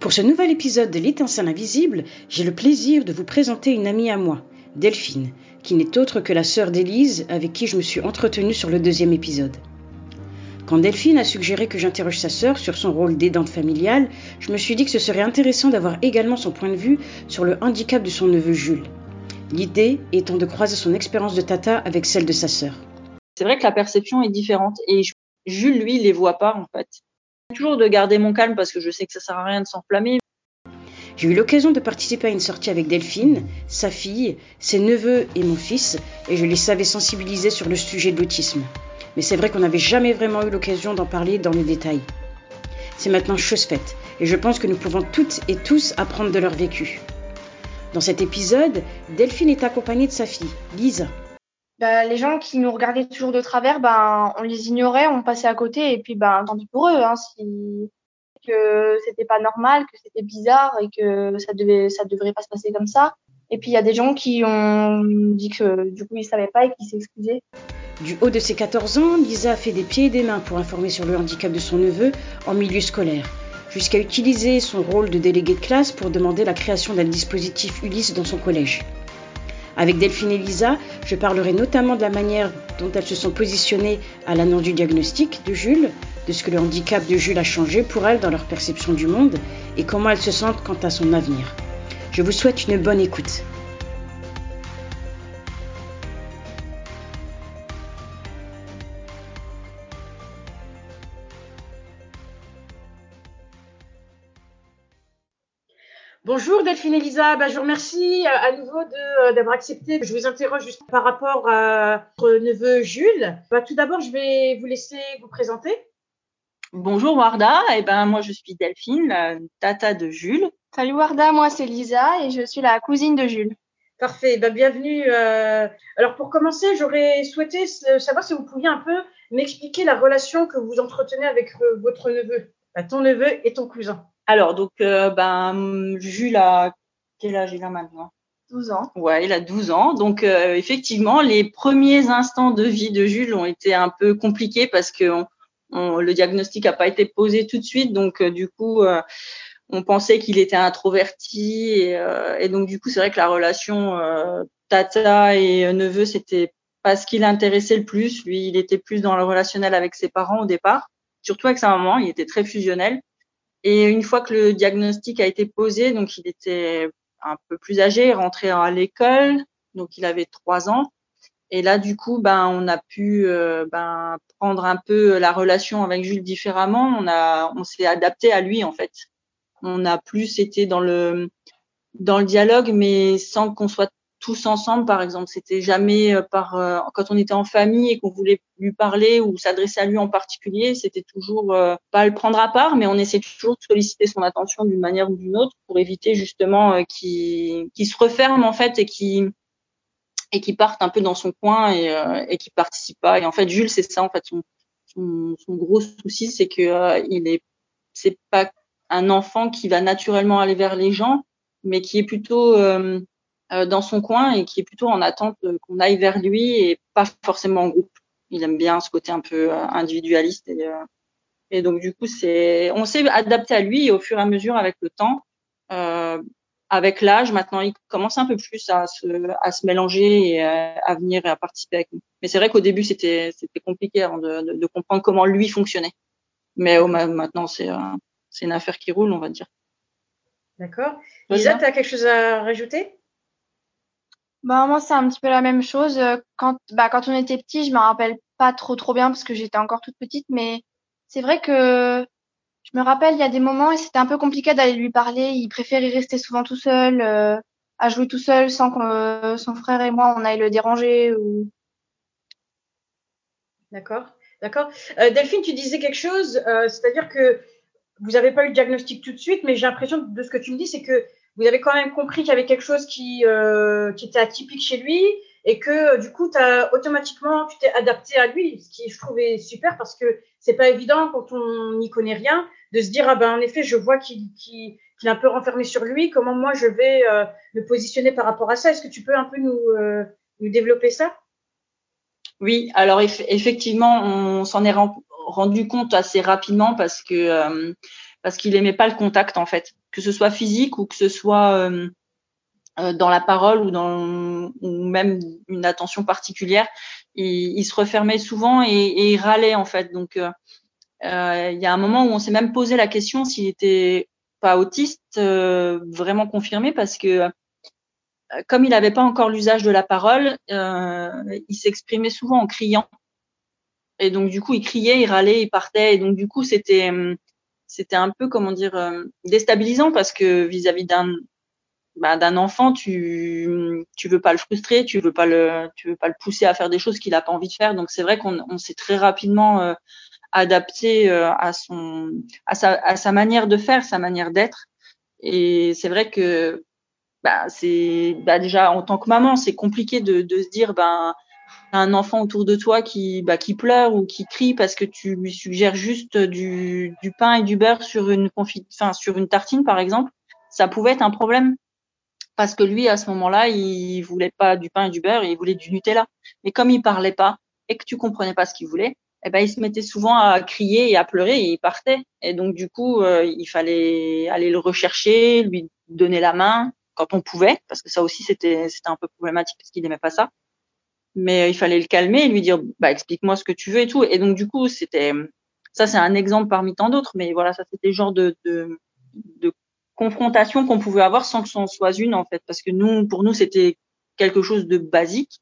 Pour ce nouvel épisode de l'étincelle invisible, j'ai le plaisir de vous présenter une amie à moi, Delphine, qui n'est autre que la sœur d'Élise avec qui je me suis entretenue sur le deuxième épisode. Quand Delphine a suggéré que j'interroge sa sœur sur son rôle d'aidante familiale, je me suis dit que ce serait intéressant d'avoir également son point de vue sur le handicap de son neveu Jules. L'idée étant de croiser son expérience de tata avec celle de sa sœur. C'est vrai que la perception est différente et Jules, lui, les voit pas en fait. Toujours de garder mon calme parce que je sais que ça sert à rien de s'enflammer. J'ai eu l'occasion de participer à une sortie avec Delphine, sa fille, ses neveux et mon fils, et je les savais sensibiliser sur le sujet de l'autisme. Mais c'est vrai qu'on n'avait jamais vraiment eu l'occasion d'en parler dans les détails. C'est maintenant chose faite, et je pense que nous pouvons toutes et tous apprendre de leur vécu. Dans cet épisode, Delphine est accompagnée de sa fille, Lisa. Bah, les gens qui nous regardaient toujours de travers, ben, on les ignorait, on passait à côté, et puis ben, tant pis pour eux, hein, que c'était pas normal, que c'était bizarre et que ça devait, ça devrait pas se passer comme ça. Et puis il y a des gens qui ont dit que du coup ils savaient pas et qui s'excusaient. Du haut de ses 14 ans, Lisa a fait des pieds et des mains pour informer sur le handicap de son neveu en milieu scolaire, jusqu'à utiliser son rôle de délégué de classe pour demander la création d'un dispositif Ulysse dans son collège. Avec Delphine et Lisa, je parlerai notamment de la manière dont elles se sont positionnées à l'annonce du diagnostic de Jules, de ce que le handicap de Jules a changé pour elles dans leur perception du monde et comment elles se sentent quant à son avenir. Je vous souhaite une bonne écoute. Bonjour Delphine Elisa, bah, je vous remercie euh, à nouveau euh, d'avoir accepté. Je vous interroge juste par rapport à votre neveu Jules. Bah, tout d'abord, je vais vous laisser vous présenter. Bonjour Warda, et eh ben moi je suis Delphine, la tata de Jules. Salut Warda, moi c'est Lisa et je suis la cousine de Jules. Parfait, bah, bienvenue. Euh, alors pour commencer, j'aurais souhaité savoir si vous pouviez un peu m'expliquer la relation que vous entretenez avec votre neveu, bah, ton neveu et ton cousin. Alors, donc, euh, ben, Jules a quel âge il a maintenant? 12 ans. Ouais, il a 12 ans. Donc, euh, effectivement, les premiers instants de vie de Jules ont été un peu compliqués parce que le diagnostic n'a pas été posé tout de suite. Donc, euh, du coup, on pensait qu'il était introverti. Et, donc, du coup, c'est vrai que la relation tata et neveu, c'était pas ce qui l'intéressait le plus. Lui, il était plus dans le relationnel avec ses parents au départ, surtout avec sa maman. Il était très fusionnel. Et une fois que le diagnostic a été posé, donc il était un peu plus âgé, rentré à l'école, donc il avait trois ans. Et là, du coup, ben, on a pu euh, ben, prendre un peu la relation avec Jules différemment. On a, on s'est adapté à lui en fait. On a plus été dans le dans le dialogue, mais sans qu'on soit tous ensemble, par exemple. C'était jamais euh, par euh, quand on était en famille et qu'on voulait lui parler ou s'adresser à lui en particulier, c'était toujours euh, pas le prendre à part, mais on essayait toujours de solliciter son attention d'une manière ou d'une autre pour éviter justement qu'il se referme en fait et qu'il et qui parte un peu dans son coin et, et qui participe pas. Et en fait, Jules, c'est ça en fait son, son, son gros souci, c'est que il est c'est pas un enfant qui va naturellement aller vers les gens, mais qui est plutôt euh, dans son coin et qui est plutôt en attente qu'on aille vers lui et pas forcément en groupe. Il aime bien ce côté un peu euh, individualiste et, euh, et donc du coup c'est on s'est adapté à lui et au fur et à mesure avec le temps euh, avec l'âge maintenant il commence un peu plus à se à se mélanger et à, venir et à participer avec nous. Mais c'est vrai qu'au début c'était c'était compliqué avant de, de, de, comprendre comment lui fonctionnait. Mais oh, maintenant c'est c'est une affaire qui roule on va dire. D'accord. Lisa tu as quelque chose à rajouter? Bah, moi, c'est un petit peu la même chose. Euh, quand, bah, quand on était petit, je me rappelle pas trop trop bien parce que j'étais encore toute petite, mais c'est vrai que je me rappelle, il y a des moments et c'était un peu compliqué d'aller lui parler. Il préférait rester souvent tout seul, euh, à jouer tout seul sans que euh, son frère et moi on aille le déranger ou. D'accord, d'accord. Delphine, tu disais quelque chose, c'est-à-dire que vous n'avez pas eu le diagnostic tout de suite, mais j'ai l'impression de ce que tu me dis, c'est que vous avez quand même compris qu'il y avait quelque chose qui, euh, qui était atypique chez lui et que du coup, as, automatiquement, tu t'es adapté à lui, ce qui je trouvais super parce que c'est pas évident quand on n'y connaît rien de se dire ah ben en effet, je vois qu'il qu est un peu renfermé sur lui. Comment moi je vais euh, me positionner par rapport à ça Est-ce que tu peux un peu nous, euh, nous développer ça? Oui, alors effectivement, on s'en est rendu compte assez rapidement parce que euh, parce qu'il aimait pas le contact en fait. Que ce soit physique ou que ce soit dans la parole ou dans ou même une attention particulière, il, il se refermait souvent et, et, il râlait en fait. Donc il y a un moment où on s'est même posé la question s'il était pas autiste vraiment confirmé parce que comme il n'avait pas encore l'usage de la parole, euh, il s'exprimait souvent en criant. Et donc du coup, il criait, il râlait, il partait. Et donc du coup, c'était c'était un peu comment dire euh, déstabilisant parce que vis-à-vis d'un bah, d'un enfant, tu tu veux pas le frustrer, tu veux pas le tu veux pas le pousser à faire des choses qu'il a pas envie de faire. Donc c'est vrai qu'on on s'est très rapidement euh, adapté euh, à son à sa à sa manière de faire, sa manière d'être. Et c'est vrai que bah, c'est bah, déjà en tant que maman, c'est compliqué de, de, se dire ben un enfant autour de toi qui bah, qui pleure ou qui crie parce que tu lui suggères juste du, pain et du beurre sur une confit enfin sur une tartine par exemple, ça pouvait être un problème parce que lui à ce moment-là, il voulait pas du pain et du beurre, il voulait du Nutella. Mais comme il parlait pas et que tu comprenais pas ce qu'il voulait, eh ben il se mettait souvent à crier et à pleurer et il partait. Et donc du coup, euh, il fallait aller le rechercher, lui donner la main quand on pouvait, parce que ça aussi c'était c'était un peu problématique parce qu'il n'aimait pas ça. Mais il fallait le calmer et lui dire bah explique-moi ce que tu veux et tout. Et donc du coup c'était ça c'est un exemple parmi tant d'autres, mais voilà ça c'était le genre de, de, de confrontation qu'on pouvait avoir sans que ce soit une en fait, parce que nous pour nous c'était quelque chose de basique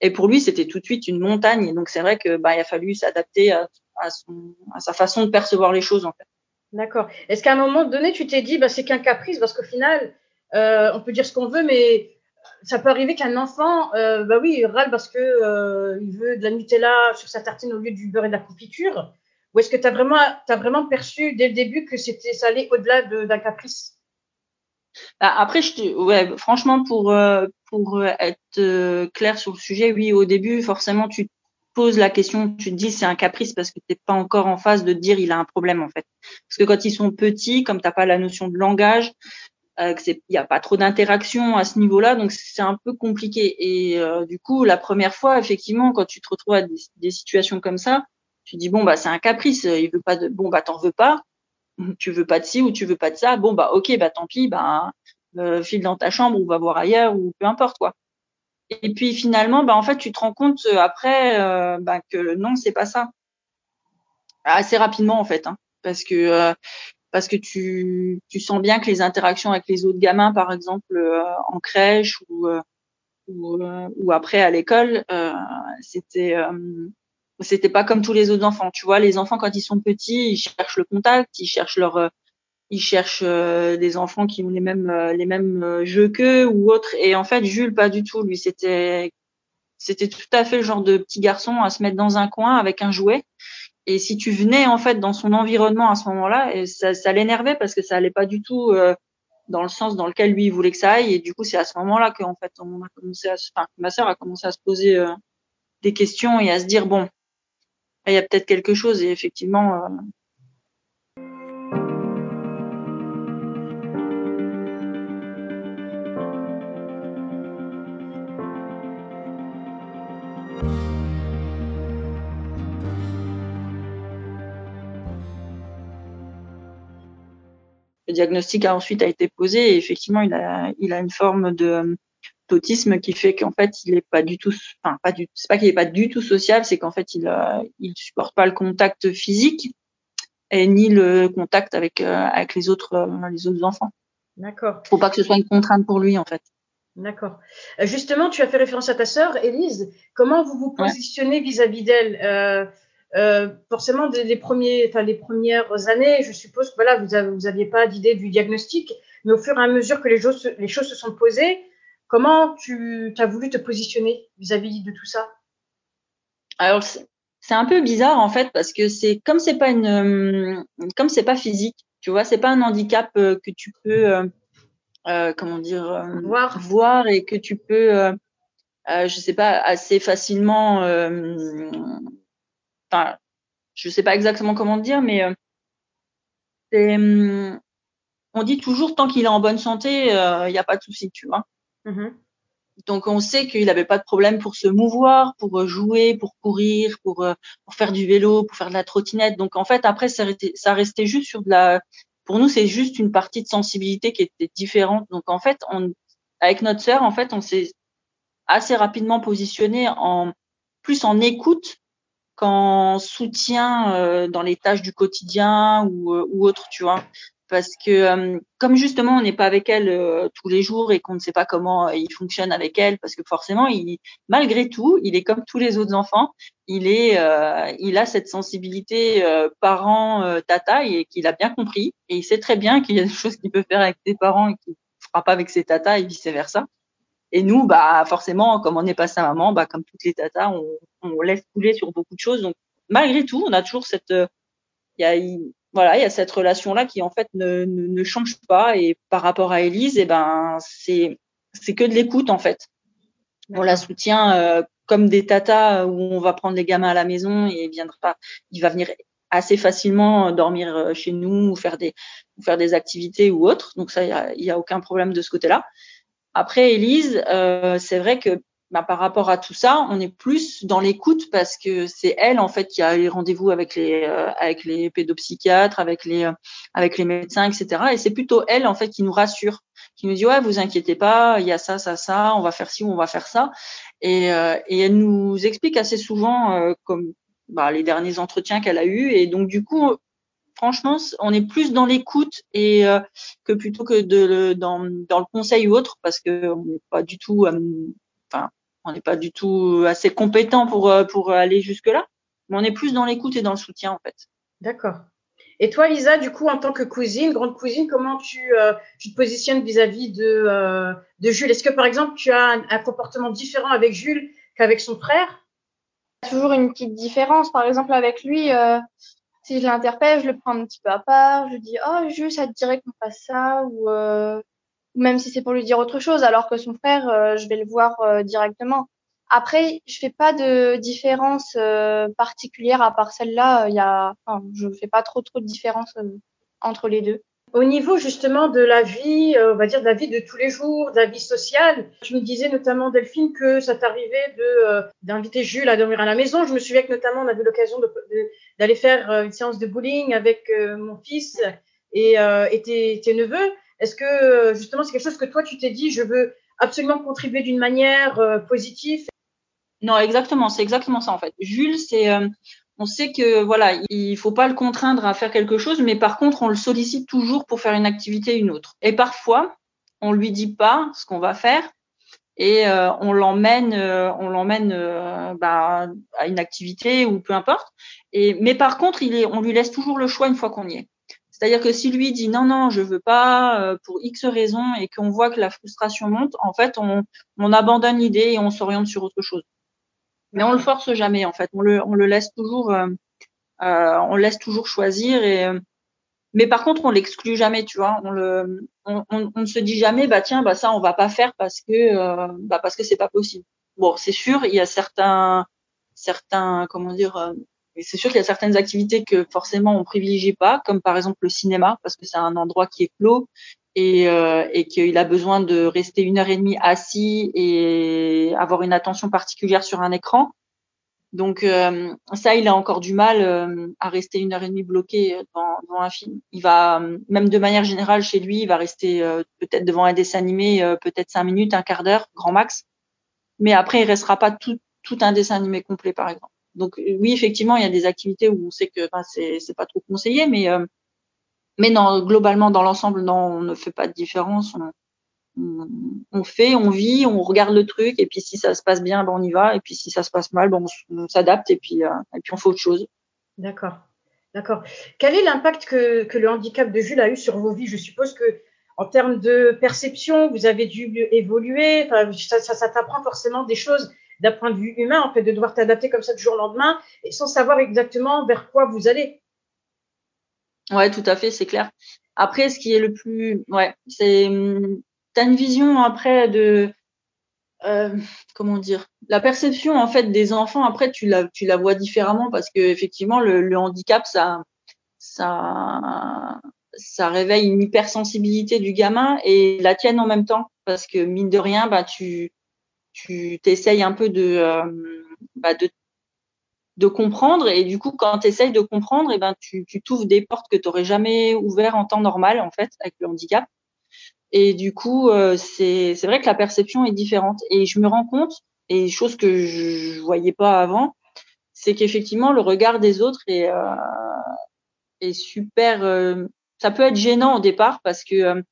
et pour lui c'était tout de suite une montagne. Et donc c'est vrai que bah il a fallu s'adapter à, à, son, à sa façon de percevoir les choses en fait. D'accord. Est-ce qu'à un moment donné, tu t'es dit, bah, c'est qu'un caprice, parce qu'au final, euh, on peut dire ce qu'on veut, mais ça peut arriver qu'un enfant, euh, bah oui, il râle parce que euh, il veut de la Nutella sur sa tartine au lieu du beurre et de la confiture. Ou est-ce que tu as vraiment, vraiment perçu dès le début que c'était ça allait au-delà d'un caprice? Bah, Après, je ouais, franchement, pour pour être clair sur le sujet, oui, au début, forcément, tu poses la question, tu te dis c'est un caprice parce que t'es pas encore en phase de dire il a un problème en fait. Parce que quand ils sont petits, comme t'as pas la notion de langage, euh, il n'y a pas trop d'interaction à ce niveau-là, donc c'est un peu compliqué. Et euh, du coup, la première fois, effectivement, quand tu te retrouves à des, situations comme ça, tu dis bon bah c'est un caprice, il veut pas de, bon bah t'en veux pas, tu veux pas de ci ou tu veux pas de ça, bon bah ok bah tant pis, bah euh, file dans ta chambre ou va voir ailleurs ou peu importe quoi. Et puis finalement, bah en fait tu te rends compte euh, après euh, bah, que non c'est pas ça, assez rapidement en fait, hein, parce que parce que tu, tu sens bien que les interactions avec les autres gamins, par exemple euh, en crèche ou, euh, ou, euh, ou, après à l'école, c'était c'était pas comme tous les autres enfants. Tu vois, les enfants quand ils sont petits, ils cherchent le contact, ils cherchent leur ils cherchent des enfants qui ont les mêmes les mêmes jeux qu'eux ou autres. Et en fait, Jules pas du tout. Lui, c'était c'était tout à fait le genre de petit garçon à se mettre dans un coin avec un jouet et si tu venais en fait dans son environnement à ce moment-là, ça, l'énervait parce que ça allait pas du tout euh, dans le sens dans lequel lui il voulait que ça aille. Et du coup, c'est à ce moment-là qu'en fait on a commencé à, enfin, ma sœur a commencé à se poser euh, des questions et à se dire bon, il y a peut-être quelque chose. Et effectivement, euh, diagnostic a ensuite a été posé et effectivement il a il a une forme de d'autisme qui fait qu'en fait il est pas du tout enfin pas du c'est pas qu'il est pas du tout social c'est qu'en fait il euh, il supporte pas le contact physique et ni le contact avec euh, avec les autres euh, les autres enfants. D'accord. Faut pas que ce soit une contrainte pour lui en fait. D'accord. Justement, tu as fait référence à ta sœur, Élise. Comment vous vous positionnez vis-à-vis d'elle? Euh, euh, forcément, dès les, premiers, enfin, les premières années, je suppose que voilà, vous n'aviez pas d'idée du diagnostic, mais au fur et à mesure que les choses, les choses se sont posées, comment tu as voulu te positionner vis-à-vis de tout ça? Alors, c'est un peu bizarre en fait parce que c'est comme c'est pas une, euh, comme c'est pas physique, tu vois, c'est pas un handicap euh, que tu peux, euh, comment dire, voir. voir et que tu peux, je sais pas, assez facilement enfin, je sais pas exactement comment dire, mais euh, hum, on dit toujours tant qu'il est en bonne santé, il euh, n'y a pas de souci, tu vois. Mm-hmm. Donc on sait qu'il n'avait pas de problème pour se mouvoir, pour euh, jouer, pour courir, pour, pour faire du vélo, pour faire de la trottinette. Donc en fait après ça restait, ça restait juste sur de la pour nous, c'est juste une partie de sensibilité qui était différente. Donc en fait, on, avec notre sœur, en fait, on s'est assez rapidement positionné en plus en écoute qu'en soutien euh, dans les tâches du quotidien ou, euh, ou autre, tu vois. Parce que euh, comme justement on n'est pas avec elle euh, tous les jours et qu'on ne sait pas comment il fonctionne avec elle, parce que forcément, il, malgré tout, il est comme tous les autres enfants, il est, il a cette sensibilité parent tata et qu'il a bien compris. Et il sait très bien qu'il y a des choses qu'il peut faire avec ses parents et qu'il fera pas avec ses tatas et vice versa. Et nous, bah forcément, comme on n'est pas sa maman, bah comme toutes les tatas, on, on laisse couler sur beaucoup de choses. Donc malgré tout, on a toujours cette il y a, voilà, il y a cette relation-là qui en fait ne, ne, change pas. Et par rapport à Elise, eh ben c'est c'est que de l'écoute en fait. On la soutient euh, comme des tatas où on va prendre les gamins à la maison et il viendra, il va venir assez facilement dormir euh, chez nous ou faire des ou faire des activités ou autres. Donc ça, il y a, y a aucun problème de ce côté-là. Après, Elise, euh, c'est vrai que bah, par rapport à tout ça, on est plus dans l'écoute parce que c'est elle en fait qui a les rendez-vous avec les euh, avec les pédopsychiatres, avec les euh, avec les médecins, etc. Et c'est plutôt elle en fait qui nous rassure, qui nous dit ouais vous inquiétez pas, il y a ça ça ça, on va faire ci, on va faire ça. Et, euh, et elle nous explique assez souvent comme bah, les derniers entretiens qu'elle a eus. Et donc du coup, franchement, on est plus dans l'écoute et que plutôt que de dans dans le conseil ou autre parce que on n'est pas du tout enfin, on n'est pas du tout assez compétent pour euh, pour aller jusque là, mais on est plus dans l'écoute et dans le soutien en fait. D'accord. Et toi, Lisa, du coup, en tant que cousine, grande cousine, comment tu, euh, tu te positionnes vis-à-vis de, euh, de Jules? Est-ce que, par exemple, tu as un, comportement différent avec Jules qu'avec son frère? Il y a toujours une petite différence. Par exemple, avec lui, si je l'interpelle, je le prends un petit peu à part. Je dis, oh, Jules, ça te dirait qu'on fasse ça ou même si c'est pour lui dire autre chose, alors que son frère, euh, je vais le voir euh, directement. Après, je fais pas de différence euh, particulière à part celle-là. Il y a, enfin, je fais pas trop trop de différence entre les deux. Au niveau justement de la vie, on va dire de la vie de tous les jours, de la vie sociale, tu me disais notamment Delphine que ça t'arrivait de d'inviter Jules à dormir à la maison. Je me souviens que notamment on a eu l'occasion d'aller faire une séance de bowling avec mon fils et, tes, neveux. Est-ce que euh, justement c'est quelque chose que toi tu t'es dit, je veux absolument contribuer d'une manière euh, positive? Non, exactement, c'est exactement ça en fait. Jules, c'est euh, on sait que voilà, il faut pas le contraindre à faire quelque chose, mais par contre, on le sollicite toujours pour faire une activité ou une autre. Et parfois, on lui dit pas ce qu'on va faire et on l'emmène, on l'emmène bah, à une activité ou peu importe. Et mais par contre, il est, on lui laisse toujours le choix une fois qu'on y est. C'est-à-dire que si lui dit non, non, je veux pas euh, pour X raisons et qu'on voit que la frustration monte, en fait, on, on abandonne l'idée et on s'oriente sur autre chose. Mais on le force jamais, en fait. On le, on le laisse toujours, euh, euh on laisse toujours choisir et euh, mais par contre, on l'exclut jamais, tu vois. On le, on, on, ne se dit jamais, bah tiens, bah ça, on va pas faire parce que, bah parce que c'est pas possible. Bon, c'est sûr, il y a certains, certains, comment dire, c'est sûr qu'il y a certaines activités que forcément on privilégie pas, comme par exemple le cinéma, parce que c'est un endroit qui est clos et, euh, et qu'il a besoin de rester une heure et demie assis et avoir une attention particulière sur un écran. Donc euh, ça, il a encore du mal euh, à rester une heure et demie bloqué devant, devant, un film. Il va, même de manière générale chez lui, il va rester peut-être devant un dessin animé, peut-être cinq minutes, un quart d'heure, grand max. Mais après, il restera pas tout, tout un dessin animé complet, par exemple. Donc euh, oui, effectivement, il y a des activités où on sait que ben, c'est pas trop conseillé, mais euh, mais non, globalement dans l'ensemble, non, on ne fait pas de différence. On, fait, on vit, on regarde le truc, et puis si ça se passe bien, ben on y va, et puis si ça se passe mal, ben on, s'adapte et puis euh, et puis on fait autre chose. D'accord, d'accord. Quel est l'impact que que le handicap de Jules a eu sur vos vies? Je suppose que en termes de perception, vous avez dû évoluer. Ça, ça, ça t'apprend forcément des choses d'un point de vue humain, en fait, de devoir t'adapter comme ça du jour au lendemain et sans savoir exactement vers quoi vous allez. Ouais, tout à fait, c'est clair. Après, ce qui est le plus, ouais, c'est, t'as une vision après de, euh, comment dire, la perception en fait des enfants. Après, tu la, tu la vois différemment parce que effectivement, le, le handicap, ça, ça, ça réveille une hypersensibilité du gamin et la tienne en même temps parce que mine de rien, bah tu tu t'essayes un peu de, euh, bah de de comprendre. Et du coup, quand tu essayes de comprendre, et eh ben, tu, tu t'ouvres des portes que tu n'aurais jamais ouvertes en temps normal, en fait, avec le handicap. Et du coup, euh, c'est, c'est vrai que la perception est différente. Et je me rends compte, et chose que je voyais pas avant, c'est qu'effectivement, le regard des autres est, euh, est super. Euh, ça peut être gênant au départ parce que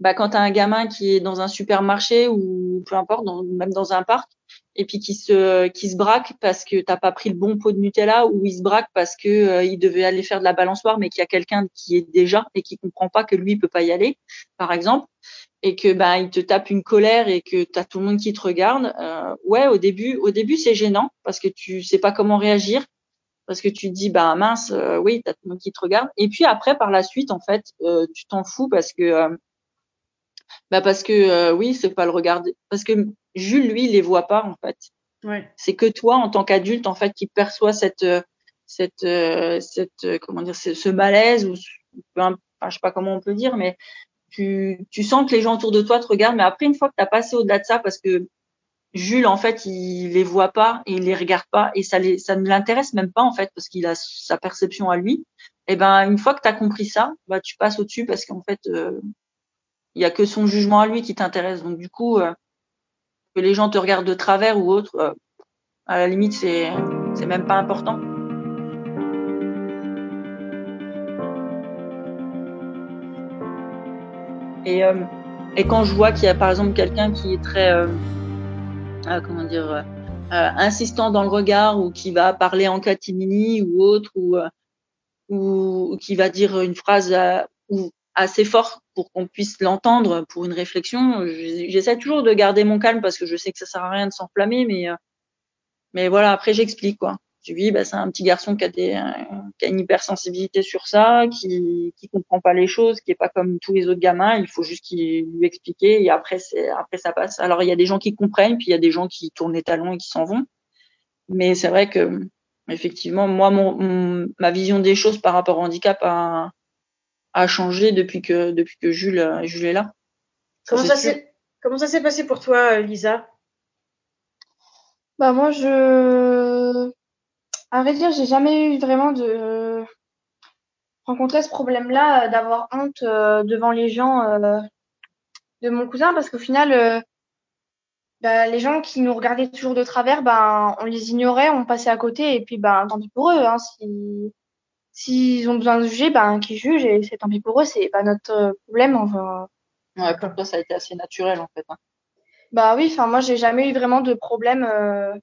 bah, quand tu as un gamin qui est dans un supermarché ou peu importe, même dans un parc, et puis qui se qui se braque parce que t'as pas pris le bon pot de Nutella ou il se braque parce que euh, il devait aller faire de la balançoire mais qu'il y a quelqu'un qui est déjà et qui comprend pas que lui il peut pas y aller par exemple et que ben il te tape une colère et que t'as tout le monde qui te regarde euh, ouais au début au début c'est gênant parce que tu sais pas comment réagir parce que tu te dis bah mince euh, oui t'as tout le monde qui te regarde et puis après par la suite en fait euh, tu t'en fous parce que bah parce que euh, oui, c'est pas le regarder. Parce que Jules, lui, il les voit pas en fait. Ouais. C'est que toi, en tant qu'adulte, en fait, qui perçoit cette euh, cette euh, cette comment dire ce, malaise ou enfin, je sais pas comment on peut dire, mais tu tu sens que les gens autour de toi te regardent. Mais après, une fois que tu as passé au-delà de ça, parce que Jules, en fait, il les voit pas et il les regarde pas et ça les ça ne l'intéresse même pas en fait parce qu'il a sa perception à lui. Et ben une fois que tu as compris ça, bah tu passes au-dessus parce qu'en fait il y a que son jugement à lui qui t'intéresse. Donc du coup, euh, que les gens te regardent de travers ou autre, euh, à la limite, c'est c'est même pas important. Et, euh, et quand je vois qu'il y a par exemple quelqu'un qui est très comment dire insistant dans le regard ou qui va parler en catimini ou autre ou qui va dire une phrase assez fort pour qu'on puisse l'entendre pour une réflexion. J'essaie toujours de garder mon calme parce que je sais que ça sert à rien de s'enflammer, mais euh, mais voilà. Après, j'explique quoi. Je dis, bah, c'est un petit garçon qui a, des, qui a une hypersensibilité sur ça, qui qui comprend pas les choses, qui est pas comme tous les autres gamins. Il faut juste qu'il lui expliquer et après c'est après ça passe. Alors il y a des gens qui comprennent, puis il y a des gens qui tournent les talons et qui s'en vont. Mais c'est vrai que effectivement, moi, mon, ma vision des choses par rapport au handicap a changé depuis que depuis que Jules, euh, Jules est là. Comment ça, s'est comment ça s'est passé pour toi, euh, Lisa? Bah moi je à vrai dire, j'ai jamais eu vraiment de rencontrer ce problème-là d'avoir honte euh, devant les gens de mon cousin parce qu'au final bah, les gens qui nous regardaient toujours de travers, ben on les ignorait, on passait à côté et puis ben tant pis pour eux hein, si S'ils ont besoin de juger, ben qu'ils jugent et c'est tant pis pour eux, c'est pas notre euh, problème. Enfin. Ouais, pour toi, ça a été assez naturel en fait. Hein. Bah oui, enfin moi j'ai jamais eu vraiment de problème euh,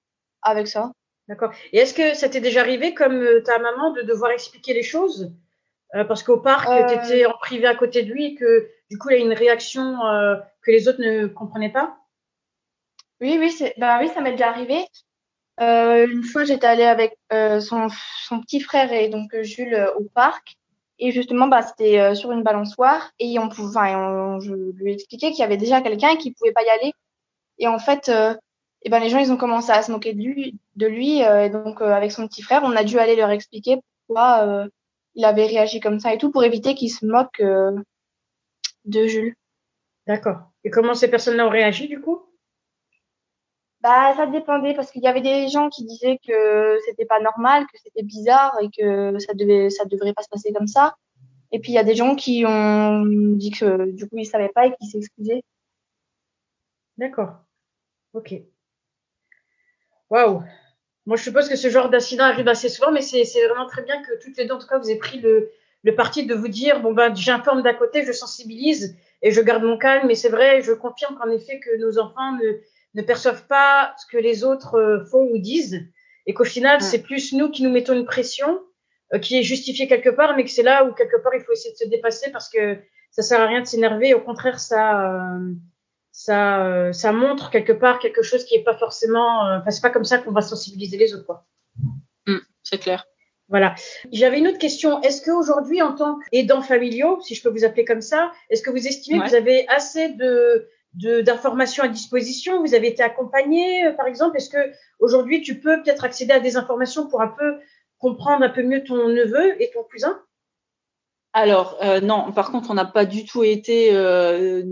avec ça. D'accord. Et est-ce que ça t'est déjà arrivé comme euh, ta maman de devoir expliquer les choses? Parce qu'au parc tu étais en privé à côté de lui et que du coup il y a une réaction que les autres ne comprenaient pas? Oui, oui, c'est bah oui, ça m'est déjà arrivé. Euh, une fois, j'étais allée avec euh, son, son, petit frère et donc euh, Jules euh, au parc. Et justement, bah, c'était euh, sur une balançoire. Et on pouvait, enfin, je lui expliquais qu'il y avait déjà quelqu'un qui pouvait pas y aller. Et en fait, et ben, les gens, ils ont commencé à se moquer de lui. De lui et donc, avec son petit frère, on a dû aller leur expliquer pourquoi il avait réagi comme ça et tout pour éviter qu'il se moque de Jules. D'accord. Et comment ces personnes-là ont réagi du coup? Bah, ça dépendait parce qu'il y avait des gens qui disaient que c'était pas normal, que c'était bizarre et que ça devait, ça devrait pas se passer comme ça. Et puis il y a des gens qui ont dit que du coup ils savaient pas et qui s'excusaient. D'accord. Ok. Waouh. Moi, je suppose que ce genre d'incident arrive assez souvent, mais c'est vraiment très bien que toutes les deux, en tout cas, vous ayez pris le, le parti de vous dire bon ben j'informe d'un côté, je sensibilise et je garde mon calme. Mais c'est vrai, je confirme qu'en effet que nos enfants ne ne perçoivent pas ce que les autres euh, font ou disent, et qu'au final, c'est plus nous qui nous mettons une pression euh, qui est justifiée quelque part, mais que c'est là où quelque part il faut essayer de se dépasser parce que ça sert à rien de s'énerver. Au contraire, ça, euh, ça, ça montre quelque part quelque chose qui est pas forcément. Enfin, c'est pas comme ça qu'on va sensibiliser les autres, quoi. Mmh, c'est clair. Voilà. J'avais une autre question. Est-ce qu'aujourd'hui, en tant qu'aidant familiaux, si je peux vous appeler comme ça, est-ce que vous estimez que vous avez assez de d'informations à disposition. Vous avez été accompagné, euh, par exemple. Est-ce que aujourd'hui tu peux peut-être accéder à des informations pour un peu comprendre un peu mieux ton neveu et ton cousin? Alors euh, non, par contre, on n'a pas du tout été euh,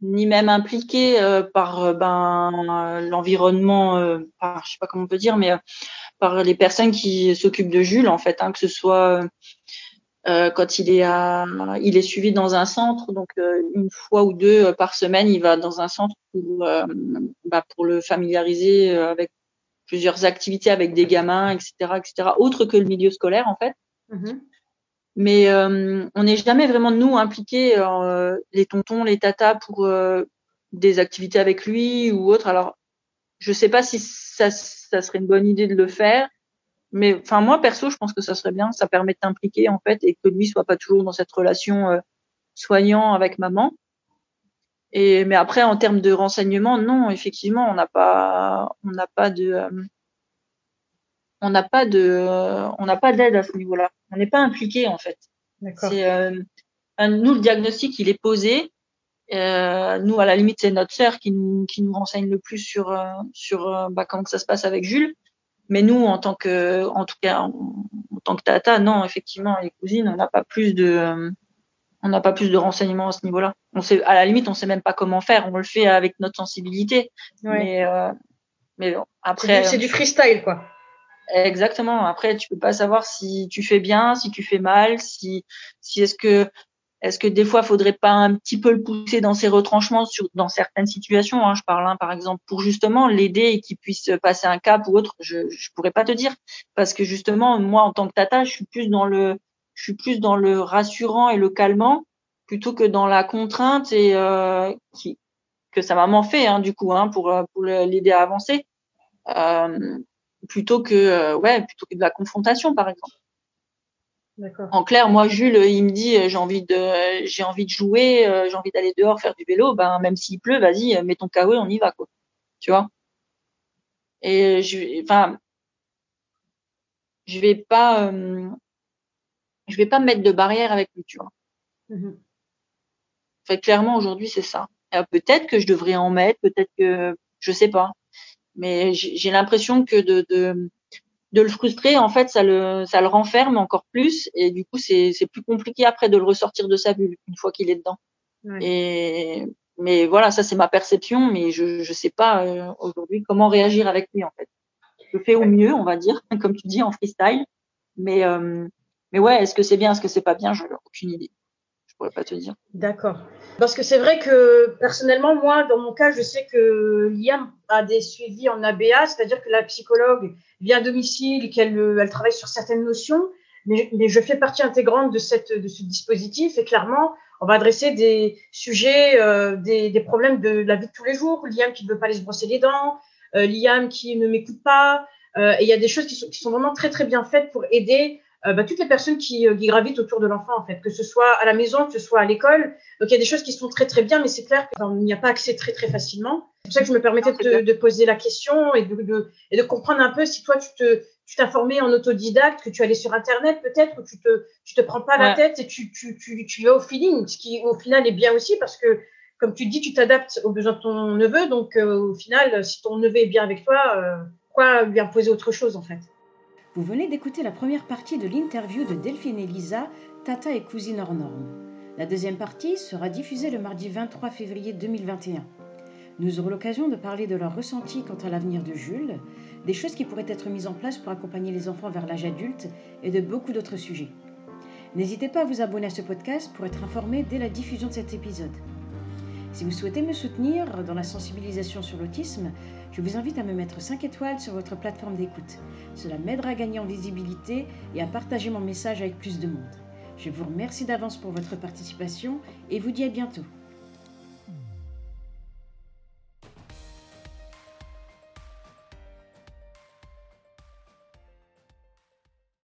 ni même impliqué par ben l'environnement, je sais pas comment on peut dire, mais par les personnes qui s'occupent de Jules en fait, hein, que ce soit euh, quand il est à, il est suivi dans un centre, donc euh, une fois ou deux par semaine, il va dans un centre pour, euh, bah, pour le familiariser avec plusieurs activités avec des gamins, etc., etc., autre que le milieu scolaire en fait. Mm-hmm. Mais on n'est jamais vraiment nous impliqués, les tontons, les tatas, pour des activités avec lui ou autre. Alors, je sais pas si ça, ça serait une bonne idée de le faire. Mais enfin moi perso, je pense que ça serait bien, ça permet de t'impliquer en fait et que lui soit pas toujours dans cette relation euh, soignant avec maman. Et mais après en termes de renseignements, non, effectivement, on n'a pas on n'a pas de euh, on n'a pas de euh, on n'a pas d'aide à ce niveau-là. On n'est pas impliqué en fait. C'est nous le diagnostic, il est posé. nous à la limite c'est notre sœur qui nous qui nous renseigne le plus sur sur bah, comment ça se passe avec Jules. Mais nous, en tant que, en tout cas, en, tant que tata, non, effectivement, les cousines, on n'a pas plus de, on n'a pas plus de renseignements à ce niveau-là. On sait, à la limite, on sait même pas comment faire. On le fait avec notre sensibilité. Mais, euh, mais après. C'est du, freestyle, quoi. Exactement. Après, tu peux pas savoir si tu fais bien, si tu fais mal, si, si est-ce que est-ce que des fois, faudrait pas un petit peu le pousser dans ses retranchements sur, dans certaines situations hein, Je parle, hein, par exemple, pour justement l'aider et qu'il puisse passer un cap ou autre. Je je pourrais pas te dire parce que justement, moi, en tant que tata, je suis plus dans le je suis plus dans le rassurant et le calmant plutôt que dans la contrainte et euh, qui que sa maman fait hein, du coup hein, pour pour l'aider à avancer euh, plutôt que euh, ouais plutôt que de la confrontation par exemple. En clair, moi, Jules, il me dit j'ai envie de j'ai envie de jouer, euh, j'ai envie d'aller dehors faire du vélo. Ben même s'il pleut, vas-y, mets ton KO, on y va quoi. Tu vois? Et je, enfin, je vais pas, euh, je vais pas me mettre de barrière avec lui, tu vois. Mm Fait clairement aujourd'hui c'est ça. Peut-être que je devrais en mettre, peut-être que je sais pas. Mais j'ai l'impression que de, de de le frustrer, en fait, ça le, ça le renferme encore plus et du coup, c'est, c'est plus compliqué après de le ressortir de sa bulle une fois qu'il est dedans. Et mais voilà, ça c'est ma perception, mais je je sais pas euh, aujourd'hui comment réagir avec lui en fait. Je fais au mieux, on va dire, comme tu dis en freestyle, mais euh, mais ouais, est-ce que c'est bien, est-ce que c'est pas bien, je n'ai aucune idée. Pas te dire. D'accord. Parce que c'est vrai que personnellement, moi, dans mon cas, je sais que Liam a des suivis en ABA, c'est-à-dire que la psychologue vient à domicile, qu'elle elle travaille sur certaines notions, mais, je fais partie intégrante de, ce dispositif et clairement, on va adresser des sujets, euh, des, problèmes de la vie de tous les jours. Liam qui ne veut pas aller se brosser les dents, euh, Liam qui ne m'écoute pas. Euh, et il y a des choses qui sont, qui sont vraiment très très bien faites pour aider euh, bah, toutes les personnes qui, euh, qui, gravitent autour de l'enfant, en fait, que ce soit à la maison, que ce soit à l'école. Donc, il y a des choses qui sont très, très bien, mais c'est clair qu'il n'y a pas accès très, très facilement. C'est pour ça que je me permettais de, de, poser la question et de, de, et de comprendre un peu si toi, tu te, tu t'informais en autodidacte, que tu allais sur Internet peut-être, ou tu te, tu te prends pas la tête et tu, tu, tu, tu vas au feeling, ce qui au final est bien aussi parce que, comme tu dis, tu t'adaptes aux besoins de ton neveu. Donc, euh, au final, si ton neveu est bien avec toi, euh, pourquoi lui imposer autre chose en fait? Vous venez d'écouter la première partie de l'interview de Delphine et Lisa, Tata et cousine hors norme. La deuxième partie sera diffusée le mardi 23 février 2021. Nous aurons l'occasion de parler de leur ressenti quant à l'avenir de Jules, des choses qui pourraient être mises en place pour accompagner les enfants vers l'âge adulte et de beaucoup d'autres sujets. N'hésitez pas à vous abonner à ce podcast pour être informé dès la diffusion de cet épisode. Si vous souhaitez me soutenir dans la sensibilisation sur l'autisme, je vous invite à me mettre 5 étoiles sur votre plateforme d'écoute. Cela m'aidera à gagner en visibilité et à partager mon message avec plus de monde. Je vous remercie d'avance pour votre participation et vous dis à bientôt.